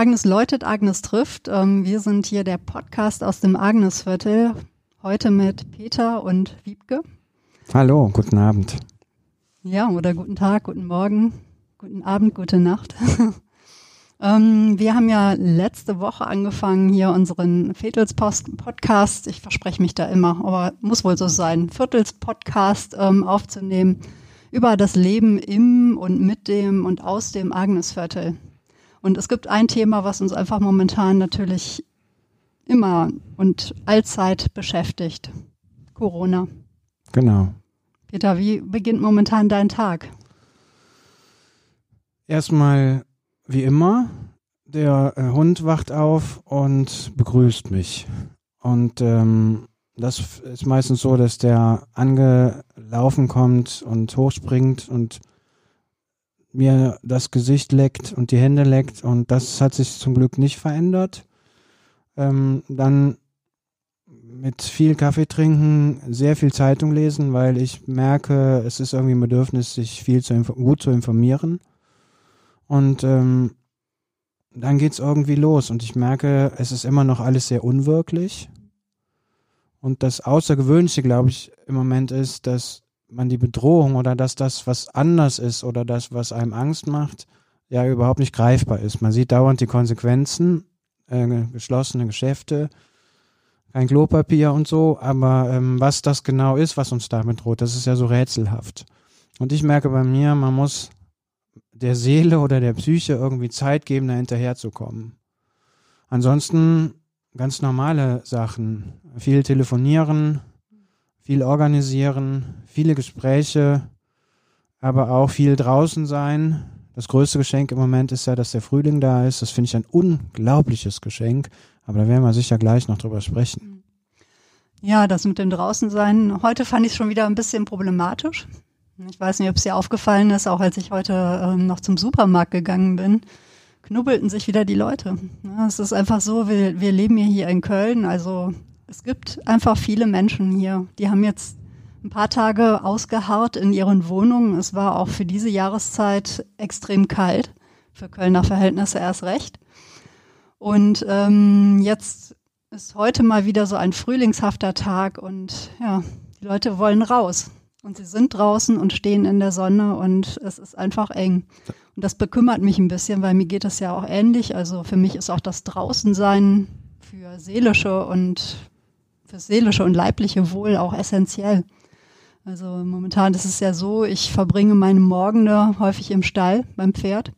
Agnes läutet, Agnes trifft. Ähm, wir sind hier der Podcast aus dem Agnesviertel. Heute mit Peter und Wiebke. Hallo, guten Abend. Ja, oder guten Tag, guten Morgen, guten Abend, gute Nacht. ähm, wir haben ja letzte Woche angefangen, hier unseren Viertels-Podcast, ich verspreche mich da immer, aber muss wohl so sein, Viertels-Podcast ähm, aufzunehmen über das Leben im und mit dem und aus dem Agnesviertel. Und es gibt ein Thema, was uns einfach momentan natürlich immer und allzeit beschäftigt. Corona. Genau. Peter, wie beginnt momentan dein Tag? Erstmal wie immer, der äh, Hund wacht auf und begrüßt mich. Und ähm, das ist meistens so, dass der angelaufen kommt und hochspringt und mir das Gesicht leckt und die Hände leckt und das hat sich zum Glück nicht verändert. Ähm, dann mit viel Kaffee trinken, sehr viel Zeitung lesen, weil ich merke, es ist irgendwie ein Bedürfnis, sich viel zu gut zu informieren. Und ähm, dann geht's irgendwie los und ich merke, es ist immer noch alles sehr unwirklich. Und das Außergewöhnliche, glaube ich, im Moment ist, dass man die Bedrohung oder dass das, was anders ist oder das, was einem Angst macht, ja überhaupt nicht greifbar ist. Man sieht dauernd die Konsequenzen, äh, geschlossene Geschäfte, kein Klopapier und so, aber ähm, was das genau ist, was uns damit droht, das ist ja so rätselhaft. Und ich merke bei mir, man muss der Seele oder der Psyche irgendwie Zeit geben, da hinterherzukommen. Ansonsten ganz normale Sachen. Viel telefonieren, viel organisieren, viele Gespräche, aber auch viel draußen sein. Das größte Geschenk im Moment ist ja, dass der Frühling da ist. Das finde ich ein unglaubliches Geschenk. Aber da werden wir sicher gleich noch drüber sprechen. Ja, das mit dem Draußensein. Heute fand ich es schon wieder ein bisschen problematisch. Ich weiß nicht, ob es dir aufgefallen ist, auch als ich heute ähm, noch zum Supermarkt gegangen bin knubbelten sich wieder die Leute. Es ist einfach so, wir, wir leben ja hier in Köln, also es gibt einfach viele Menschen hier, die haben jetzt ein paar Tage ausgeharrt in ihren Wohnungen. Es war auch für diese Jahreszeit extrem kalt, für Kölner Verhältnisse erst recht. Und ähm, jetzt ist heute mal wieder so ein frühlingshafter Tag und ja, die Leute wollen raus. Und sie sind draußen und stehen in der Sonne und es ist einfach eng. Und das bekümmert mich ein bisschen, weil mir geht es ja auch ähnlich. Also für mich ist auch das Draußensein für seelische und für seelische und leibliche Wohl auch essentiell. Also momentan ist es ja so, ich verbringe meine Morgende häufig im Stall beim Pferd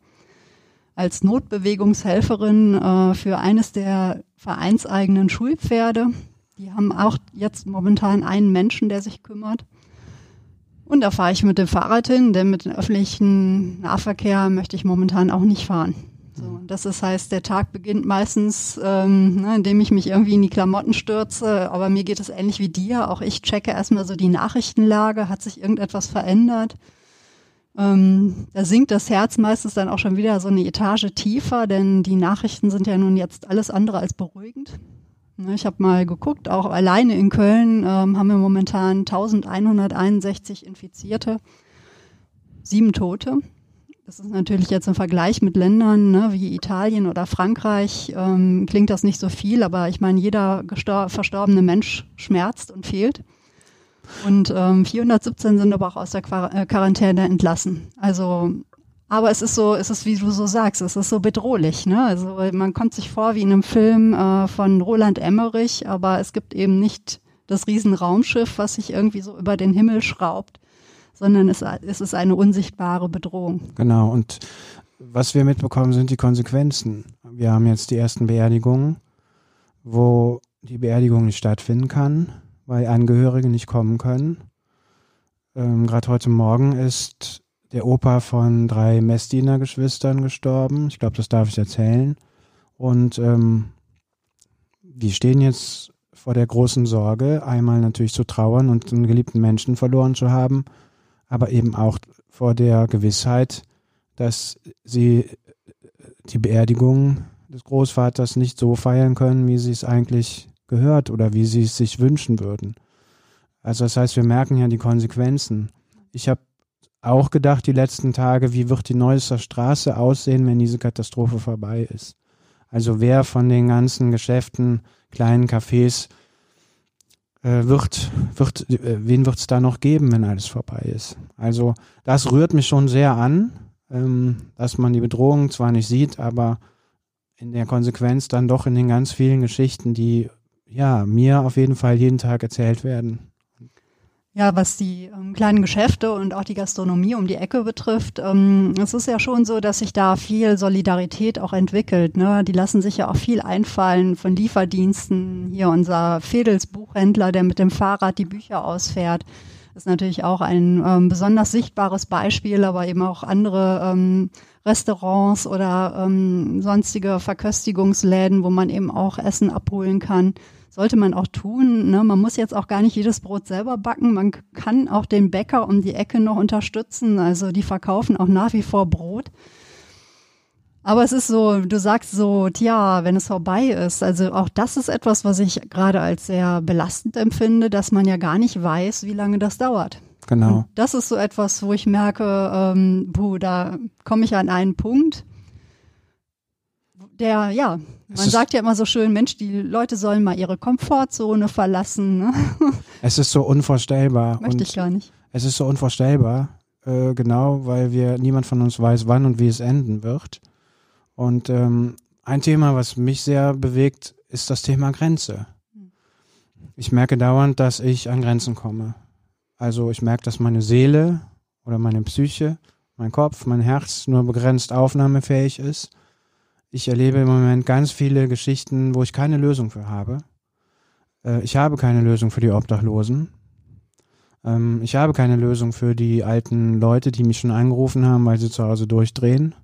als Notbewegungshelferin äh, für eines der vereinseigenen Schulpferde. Die haben auch jetzt momentan einen Menschen, der sich kümmert. Und da fahre ich mit dem Fahrrad hin, denn mit dem öffentlichen Nahverkehr möchte ich momentan auch nicht fahren. So, das ist, heißt, der Tag beginnt meistens, ähm, ne, indem ich mich irgendwie in die Klamotten stürze. Aber mir geht es ähnlich wie dir. Auch ich checke erstmal so die Nachrichtenlage. Hat sich irgendetwas verändert? Ähm, da sinkt das Herz meistens dann auch schon wieder so eine Etage tiefer, denn die Nachrichten sind ja nun jetzt alles andere als beruhigend. Ne, ich habe mal geguckt, auch alleine in Köln ähm, haben wir momentan 1161 Infizierte, sieben Tote. Das ist natürlich jetzt im Vergleich mit Ländern ne, wie Italien oder Frankreich, ähm, klingt das nicht so viel, aber ich meine, jeder verstorbene Mensch schmerzt und fehlt. Und ähm, 417 sind aber auch aus der äh, Quarantäne entlassen. Also aber es ist so, es ist wie du so sagst, es ist so bedrohlich. Ne? Also man kommt sich vor wie in einem Film äh, von Roland Emmerich, aber es gibt eben nicht das Riesenraumschiff, was sich irgendwie so über den Himmel schraubt, sondern es, es ist eine unsichtbare Bedrohung. Genau, und was wir mitbekommen, sind die Konsequenzen. Wir haben jetzt die ersten Beerdigungen, wo die Beerdigung nicht stattfinden kann, weil Angehörige nicht kommen können. Ähm, Gerade heute Morgen ist der Opa von drei Messdiener-Geschwistern gestorben. Ich glaube, das darf ich erzählen. Und ähm, wir stehen jetzt vor der großen Sorge, einmal natürlich zu trauern und einen geliebten Menschen verloren zu haben, aber eben auch vor der Gewissheit, dass sie die Beerdigung des Großvaters nicht so feiern können, wie sie es eigentlich gehört oder wie sie es sich wünschen würden. Also das heißt, wir merken ja die Konsequenzen. Ich habe auch gedacht die letzten Tage, wie wird die Neusser Straße aussehen, wenn diese Katastrophe vorbei ist. Also wer von den ganzen Geschäften, kleinen Cafés, äh, wird, wird, äh, wen wird es da noch geben, wenn alles vorbei ist? Also das rührt mich schon sehr an, ähm, dass man die Bedrohung zwar nicht sieht, aber in der Konsequenz dann doch in den ganz vielen Geschichten, die ja mir auf jeden Fall jeden Tag erzählt werden. Ja, was die ähm, kleinen Geschäfte und auch die Gastronomie um die Ecke betrifft, ähm, es ist ja schon so, dass sich da viel Solidarität auch entwickelt. Ne? Die lassen sich ja auch viel einfallen von Lieferdiensten. Hier unser Fedels Buchhändler, der mit dem Fahrrad die Bücher ausfährt, ist natürlich auch ein ähm, besonders sichtbares Beispiel, aber eben auch andere ähm, Restaurants oder ähm, sonstige Verköstigungsläden, wo man eben auch Essen abholen kann sollte man auch tun. Ne? Man muss jetzt auch gar nicht jedes Brot selber backen. Man kann auch den Bäcker um die Ecke noch unterstützen. Also die verkaufen auch nach wie vor Brot. Aber es ist so, du sagst so, tja, wenn es vorbei ist. Also auch das ist etwas, was ich gerade als sehr belastend empfinde, dass man ja gar nicht weiß, wie lange das dauert. Genau. Und das ist so etwas, wo ich merke, ähm, puh, da komme ich an einen Punkt, der, ja, man sagt ja immer so schön, Mensch, die Leute sollen mal ihre Komfortzone verlassen. Ne? Es ist so unvorstellbar. Möchte ich gar nicht. Es ist so unvorstellbar, äh, genau, weil wir, niemand von uns weiß, wann und wie es enden wird. Und ähm, ein Thema, was mich sehr bewegt, ist das Thema Grenze. Ich merke dauernd, dass ich an Grenzen komme. Also ich merke, dass meine Seele oder meine Psyche, mein Kopf, mein Herz nur begrenzt aufnahmefähig ist ich erlebe im Moment ganz viele Geschichten, wo ich keine Lösung für habe. Äh, ich habe keine Lösung für die Obdachlosen. Ähm, ich habe keine Lösung für die alten Leute, die mich schon angerufen haben, weil sie zu Hause durchdrehen.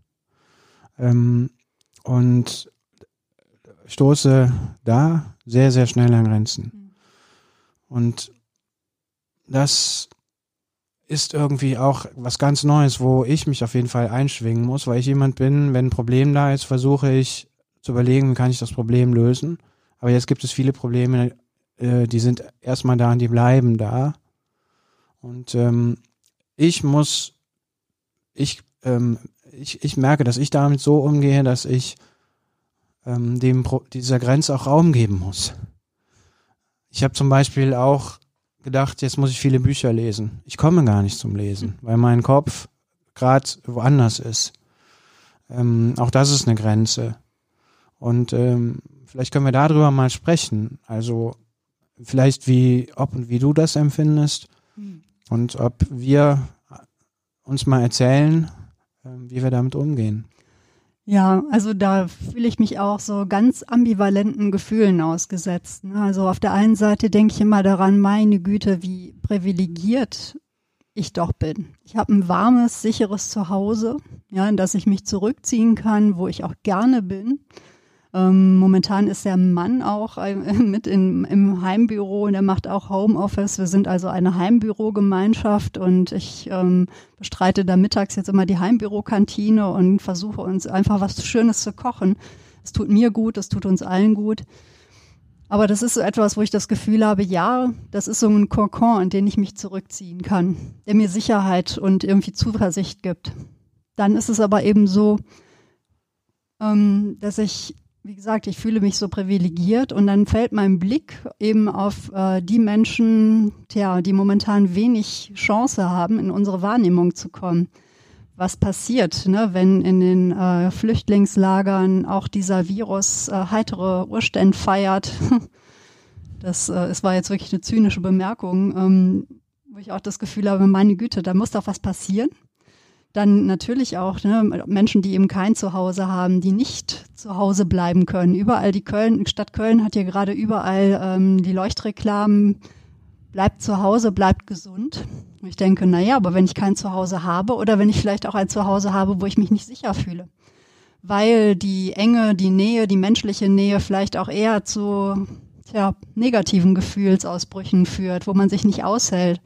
Ähm, und stoße da sehr, sehr schnell an Grenzen. Und das ist irgendwie auch was ganz Neues, wo ich mich auf jeden Fall einschwingen muss, weil ich jemand bin, wenn ein Problem da ist, versuche ich zu überlegen, wie kann ich das Problem lösen. Aber jetzt gibt es viele Probleme, äh, die sind erstmal da und die bleiben da. Und ähm, ich muss, ich, ähm, ich, ich merke, dass ich damit so umgehe, dass ich ähm, dem dieser Grenze auch Raum geben muss. Ich habe zum Beispiel auch gedacht, jetzt muss ich viele Bücher lesen. Ich komme gar nicht zum Lesen, weil mein Kopf gerade woanders ist. Ähm, auch das ist eine Grenze. Und ähm, vielleicht können wir darüber mal sprechen. Also vielleicht wie, ob und wie du das empfindest hm. und ob wir uns mal erzählen, äh, wie wir damit umgehen. Ja, also da fühle ich mich auch so ganz ambivalenten Gefühlen ausgesetzt. Ne? Also auf der einen Seite denke ich immer daran, meine Güte, wie privilegiert ich doch bin. Ich habe ein warmes, sicheres Zuhause, ja, in das ich mich zurückziehen kann, wo ich auch gerne bin. Ähm, momentan ist der Mann auch äh, mit in, im Heimbüro und er macht auch Homeoffice. Wir sind also eine Heimbürogemeinschaft und ich ähm, bestreite da mittags jetzt immer die Heimbürokantine und versuche uns einfach was Schönes zu kochen. Es tut mir gut, es tut uns allen gut. Aber das ist so etwas, wo ich das Gefühl habe, ja, das ist so ein Kokon, in den ich mich zurückziehen kann, der mir Sicherheit und irgendwie Zuversicht gibt. Dann ist es aber eben so, ähm, dass ich wie gesagt, ich fühle mich so privilegiert und dann fällt mein Blick eben auf äh, die Menschen, tja, die momentan wenig Chance haben, in unsere Wahrnehmung zu kommen. Was passiert, ne, wenn in den äh, Flüchtlingslagern auch dieser Virus äh, heitere Urstände feiert? Das äh, es war jetzt wirklich eine zynische Bemerkung, ähm, wo ich auch das Gefühl habe, meine Güte, da muss doch was passieren. Dann natürlich auch ne, Menschen, die eben kein Zuhause haben, die nicht zu Hause bleiben können. Überall die Köln, Stadt Köln hat ja gerade überall ähm, die Leuchtreklamen, bleibt zu Hause, bleibt gesund. ich denke, naja, aber wenn ich kein Zuhause habe oder wenn ich vielleicht auch ein Zuhause habe, wo ich mich nicht sicher fühle, weil die Enge, die Nähe, die menschliche Nähe vielleicht auch eher zu tja, negativen Gefühlsausbrüchen führt, wo man sich nicht aushält.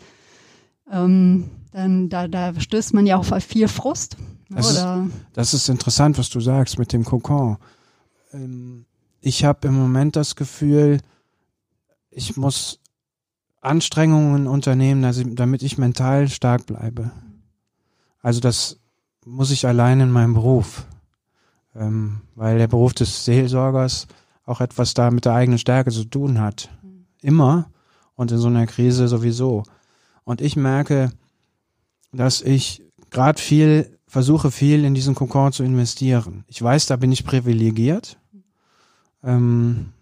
Ähm, dann da, da stößt man ja auch auf viel Frust. Das, Ist, das ist interessant, was du sagst mit dem Kokon. Ähm, ich habe im Moment das Gefühl, ich muss Anstrengungen unternehmen, damit ich mental stark bleibe. Also das muss ich allein in meinem Beruf. ähm, weil der Beruf des Seelsorgers auch etwas da mit der eigenen Stärke zu tun hat. Immer und in so einer Krise sowieso. Und ich merke, dass ich gerade viel versuche, viel in diesen Kokon zu investieren. Ich weiß, da bin ich privilegiert. Ähm,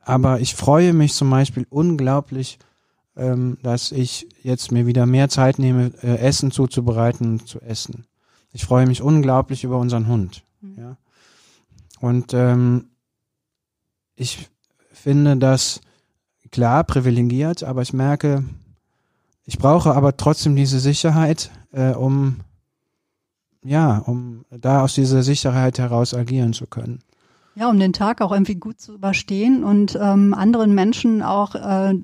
aber ich freue mich zum Beispiel unglaublich, ähm, dass ich jetzt mir wieder mehr Zeit nehme, äh, Essen zuzubereiten und zu essen. Ich freue mich unglaublich über unseren Hund. Mhm. Ja. Und ähm, ich finde das klar privilegiert, aber ich merke, ich brauche aber trotzdem diese Sicherheit, äh, um ja, um da aus dieser Sicherheit heraus agieren zu können. Ja, um den Tag auch irgendwie gut zu überstehen und ähm, anderen Menschen auch, äh,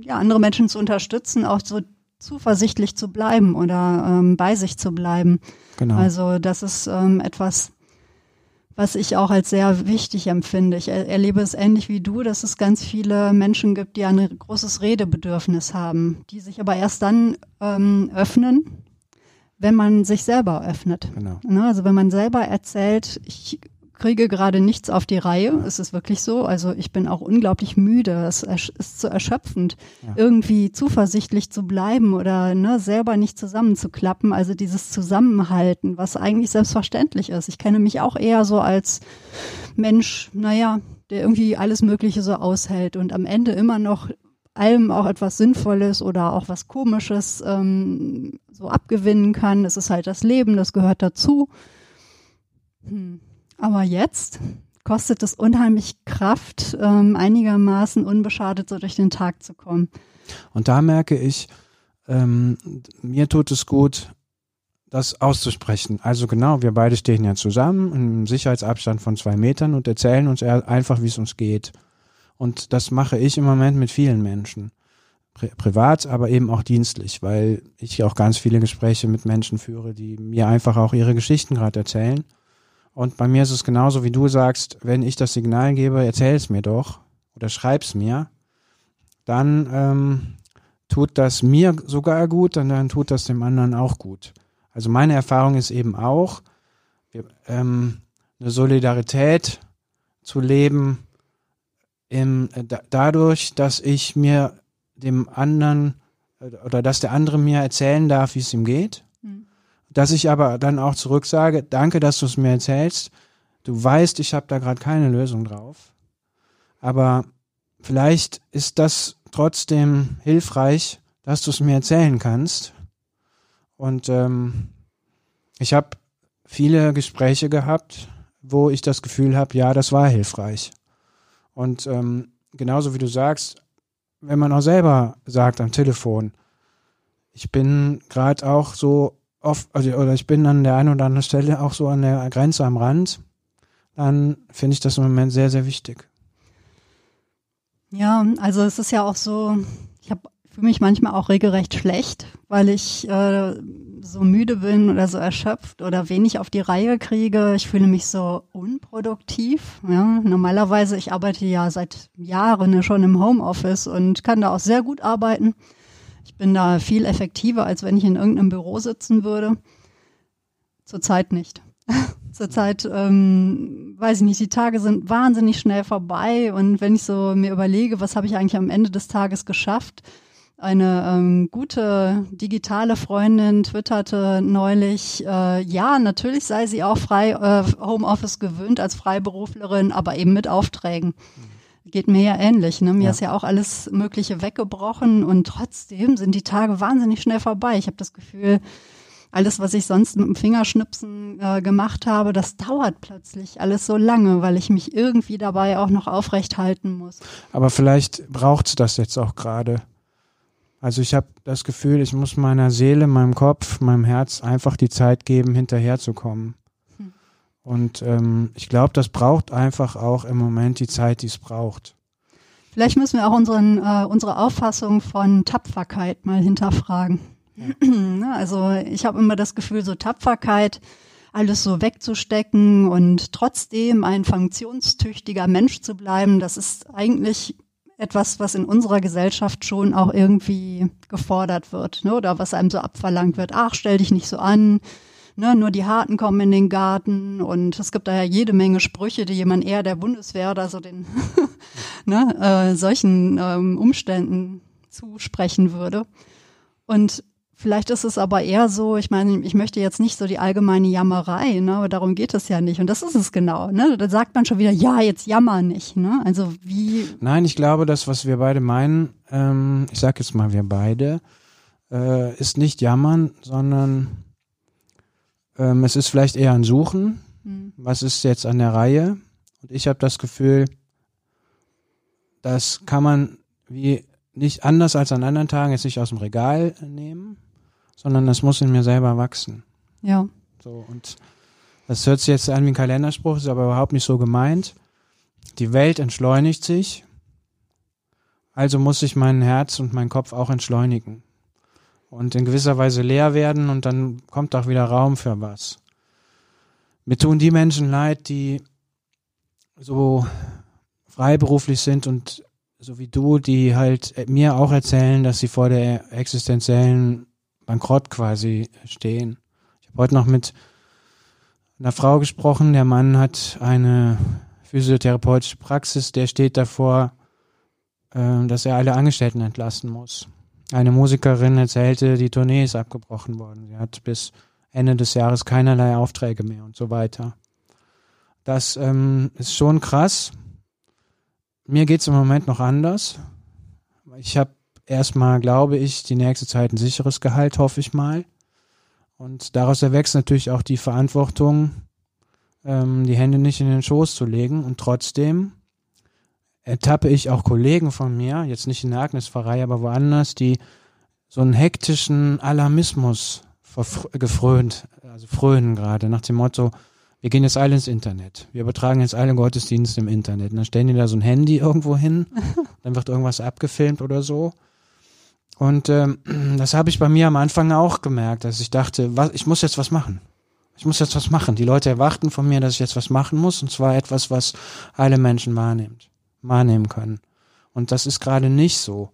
ja, andere Menschen zu unterstützen, auch so zuversichtlich zu bleiben oder ähm, bei sich zu bleiben. Genau. Also das ist ähm, etwas, was ich auch als sehr wichtig empfinde. Ich er erlebe es ähnlich wie du, dass es ganz viele Menschen gibt, die ein großes Redebedürfnis haben, die sich aber erst dann ähm, öffnen, wenn man sich selber öffnet. Genau. Ne, also wenn man selber erzählt, ich kriege gerade nichts auf die Reihe. Es ist wirklich so. Also ich bin auch unglaublich müde. Es ist zu erschöpfend, ja. irgendwie zuversichtlich zu bleiben oder ne, selber nicht zusammenzuklappen. Also dieses Zusammenhalten, was eigentlich selbstverständlich ist. Ich kenne mich auch eher so als Mensch, naja, der irgendwie alles Mögliche so aushält und am Ende immer noch allem auch etwas Sinnvolles oder auch was Komisches ähm, so abgewinnen kann. Es ist halt das Leben, das gehört dazu. Hm. Aber jetzt kostet es unheimlich Kraft, ähm, einigermaßen unbeschadet so durch den Tag zu kommen. Und da merke ich, ähm, mir tut es gut, das auszusprechen. Also genau, wir beide stehen ja zusammen im Sicherheitsabstand von zwei Metern und erzählen uns einfach, wie es uns geht. Und das mache ich im Moment mit vielen Menschen. Pri privat, aber eben auch dienstlich, weil ich auch ganz viele Gespräche mit Menschen führe, die mir einfach auch ihre Geschichten gerade erzählen. Und bei mir ist es genauso, wie du sagst, wenn ich das Signal gebe, erzähl es mir doch oder schreib's mir, dann ähm, tut das mir sogar gut und dann tut das dem anderen auch gut. Also meine Erfahrung ist eben auch, ähm, eine Solidarität zu leben, im, äh, da, dadurch, dass ich mir dem anderen äh, oder dass der andere mir erzählen darf, wie es ihm geht dass ich aber dann auch zurück sage, danke, dass du es mir erzählst. Du weißt, ich habe da gerade keine Lösung drauf. Aber vielleicht ist das trotzdem hilfreich, dass du es mir erzählen kannst. Und ähm, ich habe viele Gespräche gehabt, wo ich das Gefühl habe, ja, das war hilfreich. Und ähm, genauso wie du sagst, wenn man auch selber sagt am Telefon, ich bin gerade auch so oft, also, oder ich bin an der einen oder anderen Stelle auch so an der Grenze am Rand, dann finde ich das im Moment sehr, sehr wichtig. Ja, also es ist ja auch so, ich habe fühle mich manchmal auch regelrecht schlecht, weil ich äh, so müde bin oder so erschöpft oder wenig auf die Reihe kriege. Ich fühle mich so unproduktiv. Ja. Normalerweise, ich arbeite ja seit Jahren schon im Homeoffice und kann da auch sehr gut arbeiten. Ich bin da viel effektiver, als wenn ich in irgendeinem Büro sitzen würde. Zurzeit nicht. Zurzeit, ähm, weiß ich nicht, die Tage sind wahnsinnig schnell vorbei und wenn ich so mir überlege, was habe ich eigentlich am Ende des Tages geschafft, eine ähm, gute digitale Freundin twitterte neulich, äh, ja, natürlich sei sie auch frei äh, Homeoffice gewöhnt als Freiberuflerin, aber eben mit Aufträgen. Mhm. Geht mir ja ähnlich. Ne? Mir ja. ist ja auch alles Mögliche weggebrochen und trotzdem sind die Tage wahnsinnig schnell vorbei. Ich habe das Gefühl, alles, was ich sonst mit dem Fingerschnipsen äh, gemacht habe, das dauert plötzlich alles so lange, weil ich mich irgendwie dabei auch noch aufrecht halten muss. Aber vielleicht braucht's das jetzt auch gerade. Also ich habe das Gefühl, ich muss meiner Seele, meinem Kopf, meinem Herz einfach die Zeit geben, hinterherzukommen. Und ähm, ich glaube, das braucht einfach auch im Moment die Zeit, die es braucht. Vielleicht müssen wir auch unseren, äh, unsere Auffassung von Tapferkeit mal hinterfragen. Ja. also ich habe immer das Gefühl, so Tapferkeit, alles so wegzustecken und trotzdem ein funktionstüchtiger Mensch zu bleiben, das ist eigentlich etwas, was in unserer Gesellschaft schon auch irgendwie gefordert wird, ne? oder was einem so abverlangt wird. Ach, stell dich nicht so an, ne, nur die Harten kommen in den Garten und es gibt da ja jede Menge Sprüche, die jemand eher der Bundeswehr oder so den ne, äh, solchen ähm, Umständen zusprechen würde. Und Vielleicht ist es aber eher so, ich meine, ich möchte jetzt nicht so die allgemeine Jammerei, ne, aber darum geht es ja nicht. Und das ist es genau, ne? Da sagt man schon wieder, ja, jetzt jammer nicht, ne? Also wie. Nein, ich glaube, das, was wir beide meinen, ähm, ich sag jetzt mal wir beide, äh, ist nicht jammern, sondern ähm, es ist vielleicht eher ein Suchen. Hm. Was ist jetzt an der Reihe? Und ich habe das Gefühl, das kann man wie nicht anders als an anderen Tagen jetzt nicht aus dem Regal nehmen, sondern das muss in mir selber wachsen. Ja. So, und das hört sich jetzt an wie ein Kalenderspruch, ist aber überhaupt nicht so gemeint. Die Welt entschleunigt sich, also muss ich mein Herz und mein Kopf auch entschleunigen und in gewisser Weise leer werden und dann kommt auch wieder Raum für was. Mir tun die Menschen leid, die so freiberuflich sind und so wie du, die halt mir auch erzählen, dass sie vor der existenziellen Bankrott quasi stehen. Ich habe heute noch mit einer Frau gesprochen, der Mann hat eine physiotherapeutische Praxis, der steht davor, äh, dass er alle Angestellten entlassen muss. Eine Musikerin erzählte, die Tournee ist abgebrochen worden. Sie hat bis Ende des Jahres keinerlei Aufträge mehr und so weiter. Das ähm, ist schon krass. Mir geht's im Moment noch anders. Ich habe erstmal, glaube ich, die nächste Zeit ein sicheres Gehalt, hoffe ich mal. Und daraus erwächst natürlich auch die Verantwortung, ähm, die Hände nicht in den Schoß zu legen. Und trotzdem ertappe ich auch Kollegen von mir, jetzt nicht in der Agnespfarrei, aber woanders, die so einen hektischen Alarmismus gefrönt, also frönen gerade, nach dem Motto, wir gehen jetzt alle ins Internet. Wir übertragen jetzt alle Gottesdienste im Internet. Und dann stellen die da so ein Handy irgendwo hin, dann wird irgendwas abgefilmt oder so. Und ähm, das habe ich bei mir am Anfang auch gemerkt, dass ich dachte, was, ich muss jetzt was machen. Ich muss jetzt was machen. Die Leute erwarten von mir, dass ich jetzt was machen muss, und zwar etwas, was alle Menschen wahrnimmt, wahrnehmen können. Und das ist gerade nicht so.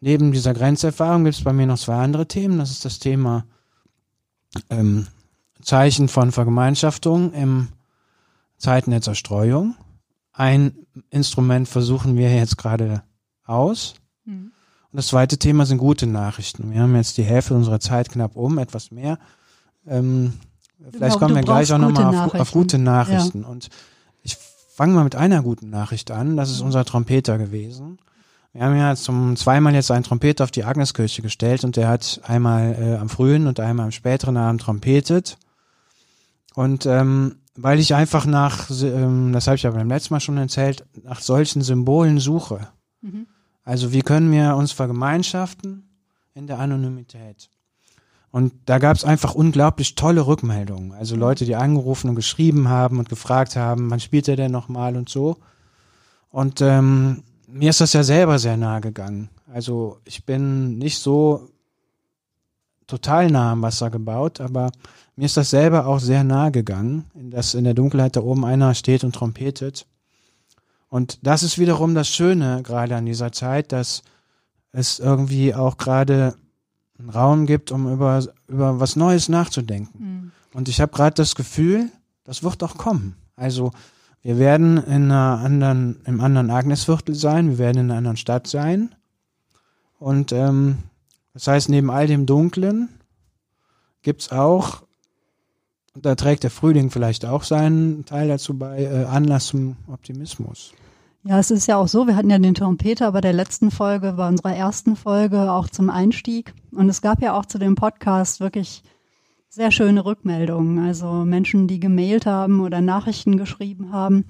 Neben dieser Grenzerfahrung gibt es bei mir noch zwei andere Themen. Das ist das Thema ähm, Zeichen von Vergemeinschaftung im Zeiten der Zerstreuung. Ein Instrument versuchen wir jetzt gerade aus. Mhm. Und das zweite Thema sind gute Nachrichten. Wir haben jetzt die Hälfte unserer Zeit knapp um, etwas mehr. Ähm, vielleicht genau, kommen wir gleich auch nochmal auf, auf gute Nachrichten. Ja. Und ich fange mal mit einer guten Nachricht an. Das ist unser Trompeter gewesen. Wir haben ja zum zweimal jetzt einen Trompeter auf die Agneskirche gestellt und der hat einmal äh, am frühen und einmal am späteren Abend trompetet. Und ähm, weil ich einfach nach, ähm, das habe ich ja beim letzten Mal schon erzählt, nach solchen Symbolen suche. Mhm. Also wie können wir uns vergemeinschaften in der Anonymität? Und da gab es einfach unglaublich tolle Rückmeldungen. Also. Leute, die angerufen und geschrieben haben und gefragt haben, wann spielt er denn nochmal und so. Und ähm, mir ist das ja selber sehr nahe gegangen. Also ich bin nicht so total nah am Wasser gebaut, aber mir ist das selber auch sehr nahe gegangen, dass in der Dunkelheit da oben einer steht und trompetet. Und das ist wiederum das Schöne gerade an dieser Zeit, dass es irgendwie auch gerade einen Raum gibt, um über, über was Neues nachzudenken. Mhm. Und ich habe gerade das Gefühl, das wird auch kommen. Also wir werden in einer anderen, im anderen Agnesviertel sein, wir werden in einer anderen Stadt sein. Und ähm, das heißt, neben all dem Dunklen gibt's auch da trägt der Frühling vielleicht auch seinen Teil dazu bei, äh, Anlass zum Optimismus. Ja, es ist ja auch so, wir hatten ja den Trompeter bei der letzten Folge, bei unserer ersten Folge auch zum Einstieg. Und es gab ja auch zu dem Podcast wirklich sehr schöne Rückmeldungen. Also Menschen, die gemailt haben oder Nachrichten geschrieben haben.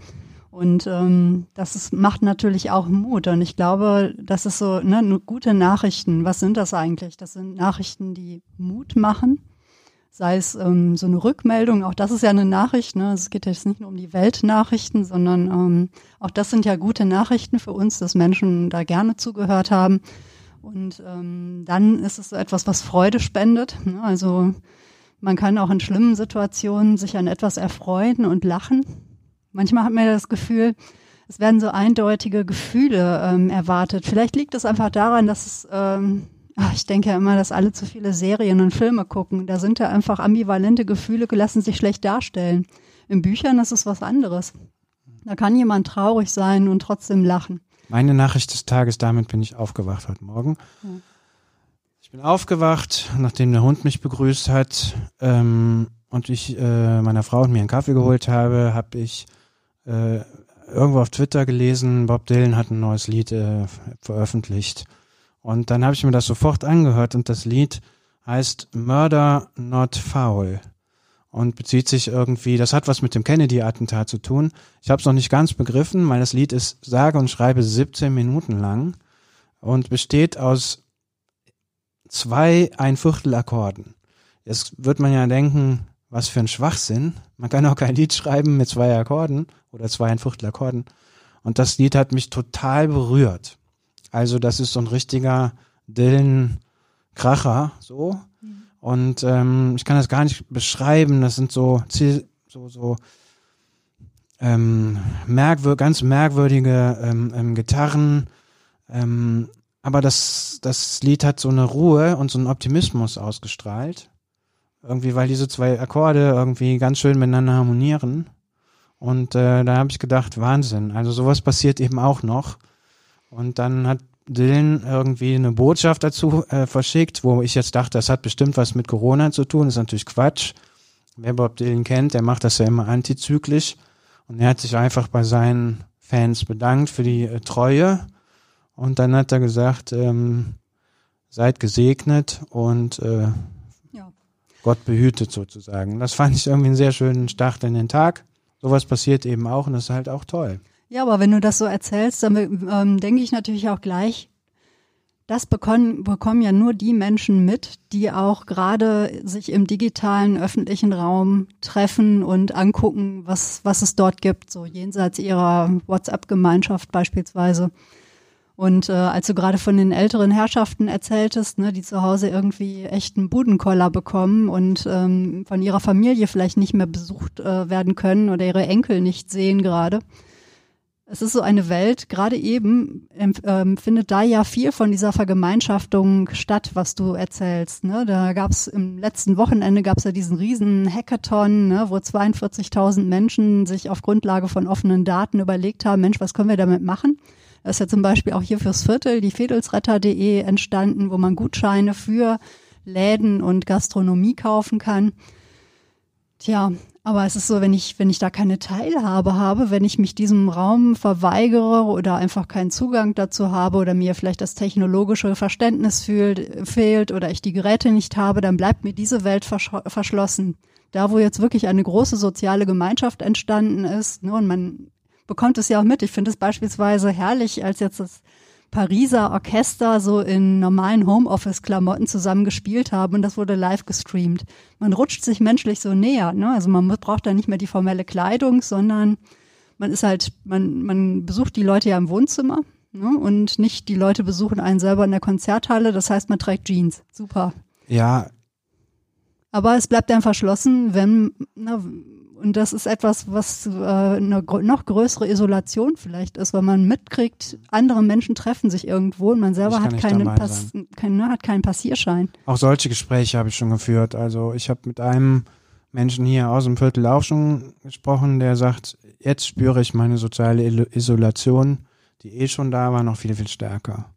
Und ähm, das ist, macht natürlich auch Mut. Und ich glaube, das ist so, ne, gute Nachrichten. Was sind das eigentlich? Das sind Nachrichten, die Mut machen sei es ähm, so eine Rückmeldung, auch das ist ja eine Nachricht, ne? es geht jetzt nicht nur um die Weltnachrichten, sondern ähm, auch das sind ja gute Nachrichten für uns, dass Menschen da gerne zugehört haben. Und ähm, dann ist es so etwas, was Freude spendet. Ne? Also man kann auch in schlimmen Situationen sich an etwas erfreuen und lachen. Manchmal hat man das Gefühl, es werden so eindeutige Gefühle ähm, erwartet. Vielleicht liegt es einfach daran, dass es ähm, Ach, ich denke ja immer, dass alle zu viele Serien und Filme gucken. Da sind ja einfach ambivalente Gefühle, lassen sich schlecht darstellen. In Büchern ist es was anderes. Da kann jemand traurig sein und trotzdem lachen. Meine Nachricht des Tages, damit bin ich aufgewacht heute Morgen. Ja. Ich bin aufgewacht, nachdem der Hund mich begrüßt hat ähm, und ich äh, meiner Frau und mir einen Kaffee geholt habe, habe ich äh, irgendwo auf Twitter gelesen, Bob Dylan hat ein neues Lied äh, veröffentlicht. Und dann habe ich mir das sofort angehört und das Lied heißt Murder Not Foul und bezieht sich irgendwie, das hat was mit dem Kennedy-Attentat zu tun. Ich habe es noch nicht ganz begriffen, weil das Lied ist sage und schreibe 17 Minuten lang und besteht aus zwei ein Viertel Akkorden. Jetzt wird man ja denken, was für ein Schwachsinn. Man kann auch kein Lied schreiben mit zwei Akkorden oder zwei ein Viertel Akkorden. Und das Lied hat mich total berührt. Also das ist so ein richtiger Dylan Kracher, so. Und ähm, ich kann das gar nicht beschreiben. Das sind so so so ähm, merkwür ganz merkwürdige ähm, ähm, Gitarren. Ähm, aber das das Lied hat so eine Ruhe und so einen Optimismus ausgestrahlt. Irgendwie, weil diese zwei Akkorde irgendwie ganz schön miteinander harmonieren. Und äh, da habe ich gedacht, Wahnsinn. Also sowas passiert eben auch noch. Und dann hat Dylan irgendwie eine Botschaft dazu äh, verschickt, wo ich jetzt dachte, das hat bestimmt was mit Corona zu tun. Das ist natürlich Quatsch. Wer Bob Dylan kennt, der macht das ja immer antizyklisch. Und er hat sich einfach bei seinen Fans bedankt für die äh, Treue. Und dann hat er gesagt, ähm, seid gesegnet und äh, ja. Gott behütet sozusagen. Das fand ich irgendwie einen sehr schönen Start in den Tag. Sowas passiert eben auch und das ist halt auch toll. Ja, aber wenn du das so erzählst, dann ähm, denke ich natürlich auch gleich, das bekommen, bekommen ja nur die Menschen mit, die auch gerade sich im digitalen öffentlichen Raum treffen und angucken, was, was es dort gibt, so jenseits ihrer WhatsApp-Gemeinschaft beispielsweise. Und äh, als du gerade von den älteren Herrschaften erzähltest, ne, die zu Hause irgendwie echten Budenkoller bekommen und ähm, von ihrer Familie vielleicht nicht mehr besucht äh, werden können oder ihre Enkel nicht sehen gerade, es ist so eine Welt, gerade eben ähm, findet da ja viel von dieser Vergemeinschaftung statt, was du erzählst. Ne? Da gab es im letzten Wochenende gab es ja diesen riesen Hackathon, ne, wo 42.000 Menschen sich auf Grundlage von offenen Daten überlegt haben, Mensch, was können wir damit machen? Da ist ja zum Beispiel auch hier fürs Viertel die Fedelsretter.de entstanden, wo man Gutscheine für Läden und Gastronomie kaufen kann. Tja, aber es ist so, wenn ich, wenn ich da keine Teilhabe habe, wenn ich mich diesem Raum verweigere oder einfach keinen Zugang dazu habe oder mir vielleicht das technologische Verständnis fühlt, fehlt oder ich die Geräte nicht habe, dann bleibt mir diese Welt versch verschlossen. Da, wo jetzt wirklich eine große soziale Gemeinschaft entstanden ist, ne, und man bekommt es ja auch mit. Ich finde es beispielsweise herrlich, als jetzt das Pariser Orchester so in normalen Homeoffice-Klamotten zusammen gespielt haben und das wurde live gestreamt. Man rutscht sich menschlich so näher, ne? Also man braucht da nicht mehr die formelle Kleidung, sondern man ist halt, man, man besucht die Leute ja im Wohnzimmer ne? und nicht die Leute besuchen einen selber in der Konzerthalle. Das heißt, man trägt Jeans. Super. Ja. Aber es bleibt dann verschlossen, wenn, na, und das ist etwas, was äh, eine noch größere Isolation vielleicht ist, weil man mitkriegt, andere Menschen treffen sich irgendwo und man selber hat keinen, Pass, kein, ne, hat keinen Passierschein. Auch solche Gespräche habe ich schon geführt. Also ich habe mit einem Menschen hier aus dem Viertel auch schon gesprochen, der sagt, jetzt spüre ich meine soziale Isolation, die eh schon da war, noch viel, viel stärker.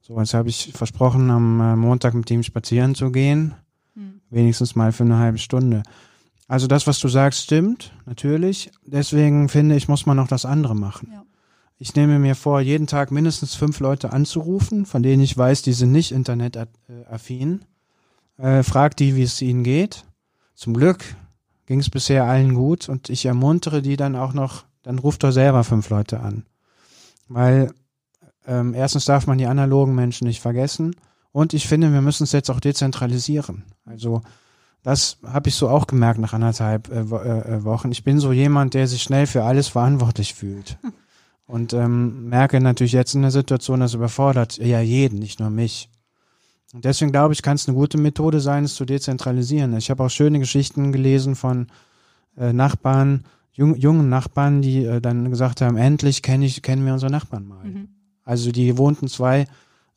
So, jetzt habe ich versprochen, am äh, Montag mit ihm spazieren zu gehen. Hm. Wenigstens mal für eine halbe Stunde. Also das, was du sagst, stimmt, natürlich. Deswegen finde ich, muss man noch das andere machen. Ja. Ich nehme mir vor, jeden Tag mindestens fünf Leute anzurufen, von denen ich weiß, die sind nicht internetaffin. Äh, frag die, wie es ihnen geht. Zum Glück ging es bisher allen gut und ich ermuntere die dann auch noch, dann ruft doch selber fünf Leute an. Weil ähm, erstens darf man die analogen Menschen nicht vergessen und ich finde, wir müssen es jetzt auch dezentralisieren. Also das habe ich so auch gemerkt nach anderthalb äh, äh, äh, Wochen. Ich bin so jemand, der sich schnell für alles verantwortlich fühlt. Und ähm, merke natürlich jetzt in der Situation, das überfordert ja jeden, nicht nur mich. Und deswegen glaube ich, kann es eine gute Methode sein, es zu dezentralisieren. Ich habe auch schöne Geschichten gelesen von äh, Nachbarn, jung, jungen Nachbarn, die äh, dann gesagt haben, endlich kenn ich, kennen wir unsere Nachbarn mal. Mhm. Also die wohnten zwei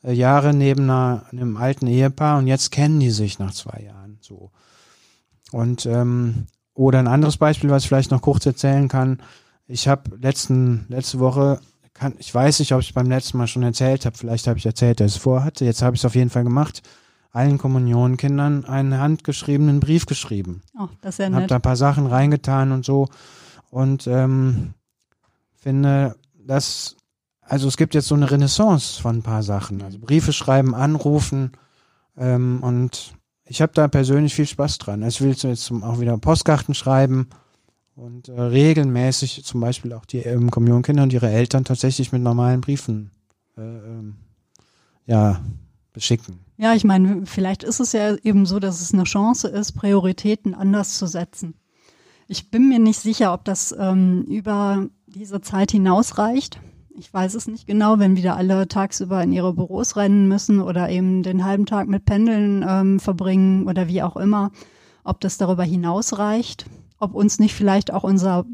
äh, Jahre neben einer, einem alten Ehepaar und jetzt kennen die sich nach zwei Jahren so. Und ähm, oder ein anderes Beispiel, was ich vielleicht noch kurz erzählen kann. Ich habe letzten letzte Woche kann, ich weiß nicht, ob ich beim letzten Mal schon erzählt habe. Vielleicht habe ich erzählt, dass ich es vorhatte. Jetzt habe ich es auf jeden Fall gemacht. Allen Kommunionkindern einen handgeschriebenen Brief geschrieben. Oh, das ist ja nett. Habe da ein paar Sachen reingetan und so. Und ähm, finde, dass, also es gibt jetzt so eine Renaissance von ein paar Sachen. Also Briefe schreiben, anrufen. Ähm, und ich habe da persönlich viel Spaß dran. Ich will jetzt auch wieder Postkarten schreiben und äh, regelmäßig zum Beispiel auch die ähm, Kommunionkinder und ihre Eltern tatsächlich mit normalen Briefen äh, ähm, ja, beschicken. Ja, ich meine, vielleicht ist es ja eben so, dass es eine Chance ist, Prioritäten anders zu setzen. Ich bin mir nicht sicher, ob das ähm, über diese Zeit hinausreicht. Ich weiß es nicht genau, wenn wieder alle tagsüber in ihre Büros rennen müssen oder eben den halben Tag mit Pendeln ähm, verbringen oder wie auch immer, ob das darüber hinausreicht ob uns nicht vielleicht auch unser,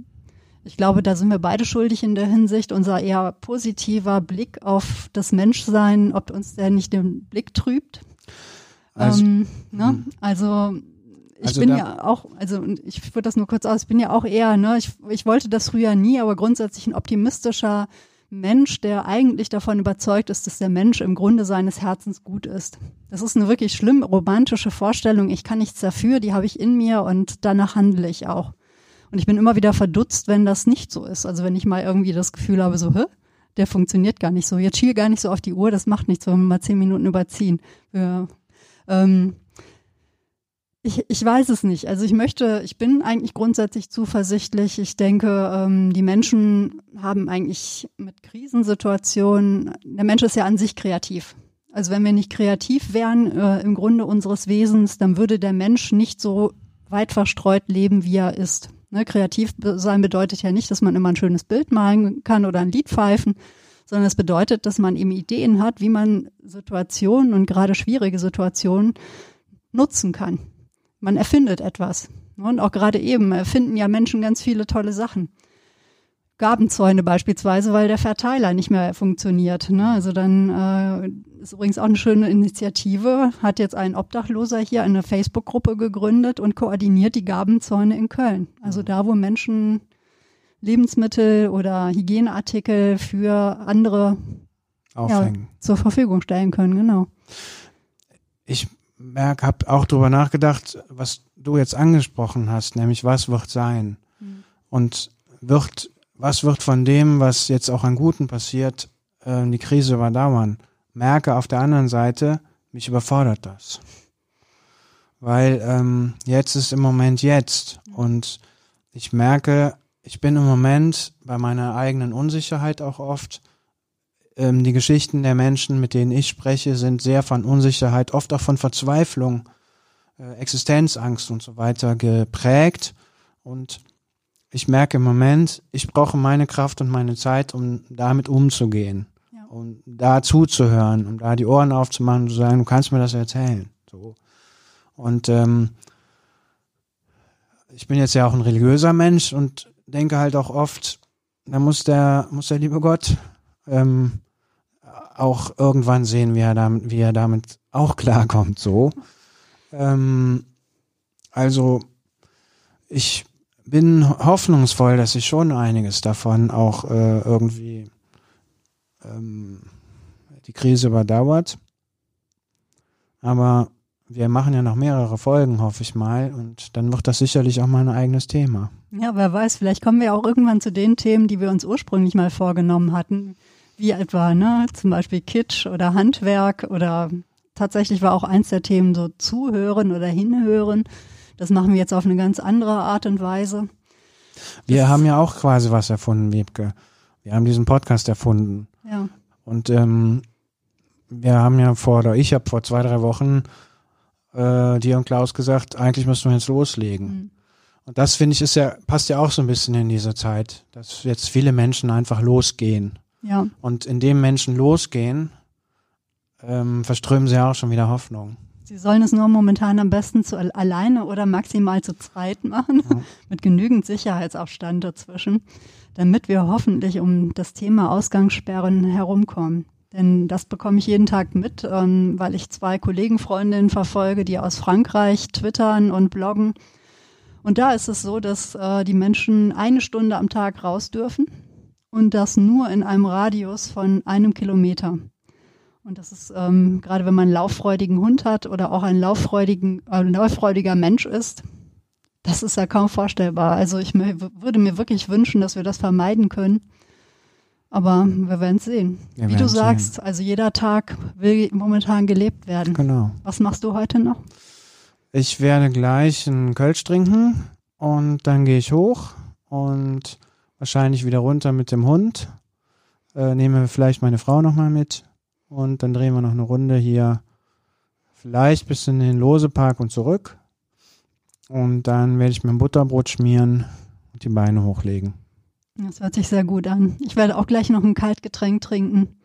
ich glaube, da sind wir beide schuldig in der Hinsicht, unser eher positiver Blick auf das Menschsein, ob uns der nicht den Blick trübt. Also, ähm, ne? Hm. also ich also bin ja auch, also ich führe das nur kurz aus, ich bin ja auch eher, ne, ich, ich wollte das früher nie, aber grundsätzlich ein optimistischer Mensch, der eigentlich davon überzeugt ist, dass der Mensch im Grunde seines Herzens gut ist. Das ist eine wirklich schlimm romantische Vorstellung. Ich kann nichts dafür, die habe ich in mir und danach handle ich auch. Und ich bin immer wieder verdutzt, wenn das nicht so ist. Also wenn ich mal irgendwie das Gefühl habe, so, hä, der funktioniert gar nicht so. Jetzt schiel gar nicht so auf die Uhr, das macht nichts, wenn wir mal zehn Minuten überziehen. Wir, ähm, ich, ich weiß es nicht. Also ich möchte, ich bin eigentlich grundsätzlich zuversichtlich. Ich denke, ähm, die Menschen haben eigentlich mit Krisensituationen, der Mensch ist ja an sich kreativ. Also wenn wir nicht kreativ wären äh, im Grunde unseres Wesens, dann würde der Mensch nicht so weit verstreut leben, wie er ist. Ne, kreativ sein bedeutet ja nicht, dass man immer ein schönes Bild malen kann oder ein Lied pfeifen, sondern es bedeutet, dass man eben Ideen hat, wie man Situationen und gerade schwierige Situationen nutzen kann man erfindet etwas. Und auch gerade eben erfinden ja Menschen ganz viele tolle Sachen. Gabenzäune beispielsweise, weil der Verteiler nicht mehr funktioniert. Ne? Also dann äh, ist übrigens auch eine schöne Initiative, hat jetzt ein Obdachloser hier eine Facebook-Gruppe gegründet und koordiniert die Gabenzäune in Köln. Also da, wo Menschen Lebensmittel oder Hygieneartikel für andere ja, zur Verfügung stellen können, genau. Ich merke, habe auch drüber nachgedacht, was du jetzt angesprochen hast, nämlich was wird sein mhm. und wird, was wird von dem, was jetzt auch an Guten passiert, äh, die Krise überdauern. Merke auf der anderen Seite, mich überfordert das, weil ähm, jetzt ist im Moment jetzt mhm. und ich merke, ich bin im Moment bei meiner eigenen Unsicherheit auch oft ähm, die Geschichten der Menschen, mit denen ich spreche, sind sehr von Unsicherheit, oft auch von Verzweiflung, äh, Existenzangst und so weiter geprägt. Und ich merke im Moment, ich brauche meine Kraft und meine Zeit, um damit umzugehen. Ja. Um da zuzuhören, um da die Ohren aufzumachen und zu sagen, du kannst mir das erzählen. So. Und ähm, ich bin jetzt ja auch ein religiöser Mensch und denke halt auch oft, da muss der, muss der liebe Gott ähm, auch irgendwann sehen, wie er damit, wie er damit auch klarkommt, so. Ähm, also, ich bin hoffnungsvoll, dass sich schon einiges davon auch äh, irgendwie ähm, die Krise überdauert. Aber wir machen ja noch mehrere Folgen, hoffe ich mal. Und dann wird das sicherlich auch mal ein eigenes Thema. Ja, wer weiß, vielleicht kommen wir auch irgendwann zu den Themen, die wir uns ursprünglich mal vorgenommen hatten wie etwa ne, zum Beispiel Kitsch oder Handwerk oder tatsächlich war auch eins der Themen so zuhören oder hinhören. Das machen wir jetzt auf eine ganz andere Art und Weise. Wir das haben ja auch quasi was erfunden, Wiebke. Wir haben diesen Podcast erfunden. Ja. Und ähm, wir haben ja vor, oder ich habe vor zwei, drei Wochen äh, dir und Klaus gesagt, eigentlich müssen wir jetzt loslegen. Mhm. Und das finde ich ist ja, passt ja auch so ein bisschen in diese Zeit, dass jetzt viele Menschen einfach losgehen. Ja. Und indem Menschen losgehen, ähm, verströmen sie auch schon wieder Hoffnung. Sie sollen es nur momentan am besten zu alleine oder maximal zu zweit machen, ja. mit genügend Sicherheitsabstand dazwischen, damit wir hoffentlich um das Thema Ausgangssperren herumkommen. Denn das bekomme ich jeden Tag mit, ähm, weil ich zwei Kollegenfreundinnen verfolge, die aus Frankreich twittern und bloggen. Und da ist es so, dass äh, die Menschen eine Stunde am Tag raus dürfen und das nur in einem Radius von einem Kilometer. Und das ist ähm, gerade, wenn man einen lauffreudigen Hund hat oder auch ein lauffreudigen, äh, lauffreudiger Mensch ist, das ist ja kaum vorstellbar. Also ich würde mir wirklich wünschen, dass wir das vermeiden können. Aber wir werden es sehen. Wir Wie du sagst, sehen. also jeder Tag will momentan gelebt werden. Genau. Was machst du heute noch? Ich werde gleich einen Kölsch trinken und dann gehe ich hoch und wahrscheinlich wieder runter mit dem Hund. Äh, nehme vielleicht meine Frau nochmal mit und dann drehen wir noch eine Runde hier vielleicht bis in den Losepark und zurück. Und dann werde ich mir ein Butterbrot schmieren und die Beine hochlegen. Das hört sich sehr gut an. Ich werde auch gleich noch ein Kaltgetränk trinken.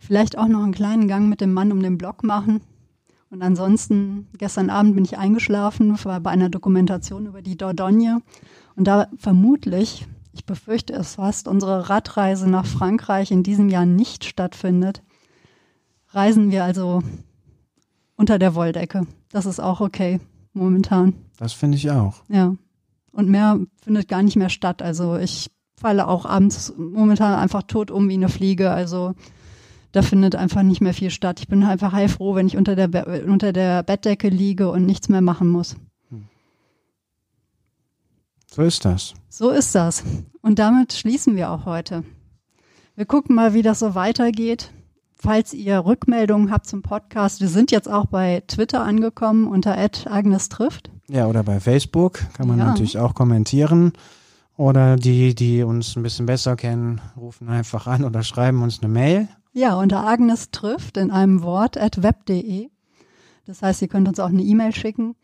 Vielleicht auch noch einen kleinen Gang mit dem Mann um den Block machen. Und ansonsten, gestern Abend bin ich eingeschlafen, war bei einer Dokumentation über die Dordogne. Und da vermutlich, ich befürchte es fast, unsere Radreise nach Frankreich in diesem Jahr nicht stattfindet. Reisen wir also unter der Wolldecke. Das ist auch okay momentan. Das finde ich auch. Ja. Und mehr findet gar nicht mehr statt. Also ich falle auch abends momentan einfach tot um wie eine Fliege. Also da findet einfach nicht mehr viel statt. Ich bin einfach heilfroh, wenn ich unter der, Be unter der Bettdecke liege und nichts mehr machen muss. Hm. So ist das. So ist das. Und damit schließen wir auch heute. Wir gucken mal, wie das so weitergeht. Falls ihr Rückmeldungen habt zum Podcast, wir sind jetzt auch bei Twitter angekommen unter Agnes trifft. Ja, oder bei Facebook kann man ja. natürlich auch kommentieren. Oder die, die uns ein bisschen besser kennen, rufen einfach an oder schreiben uns eine Mail. Ja, unter Agnes trifft in einem Wort at web.de. Das heißt, ihr könnt uns auch eine E-Mail schicken.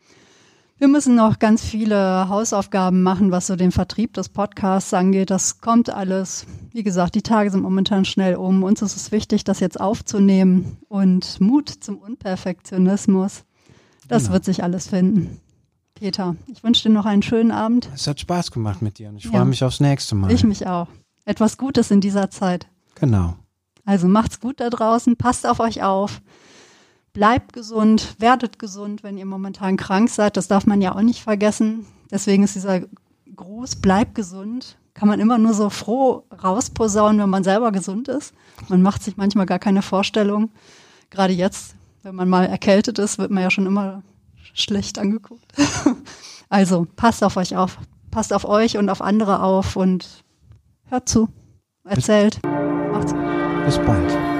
Wir müssen noch ganz viele Hausaufgaben machen, was so den Vertrieb des Podcasts angeht. Das kommt alles. Wie gesagt, die Tage sind momentan schnell um. Uns ist es wichtig, das jetzt aufzunehmen und Mut zum Unperfektionismus. Das genau. wird sich alles finden. Peter, ich wünsche dir noch einen schönen Abend. Es hat Spaß gemacht mit dir und ich ja. freue mich aufs nächste Mal. Ich mich auch. Etwas Gutes in dieser Zeit. Genau. Also macht's gut da draußen, passt auf euch auf bleibt gesund, werdet gesund, wenn ihr momentan krank seid. Das darf man ja auch nicht vergessen. Deswegen ist dieser Gruß, bleibt gesund, kann man immer nur so froh rausposaunen, wenn man selber gesund ist. Man macht sich manchmal gar keine Vorstellung. Gerade jetzt, wenn man mal erkältet ist, wird man ja schon immer schlecht angeguckt. also passt auf euch auf, passt auf euch und auf andere auf und hört zu, erzählt. Macht's. Bis bald.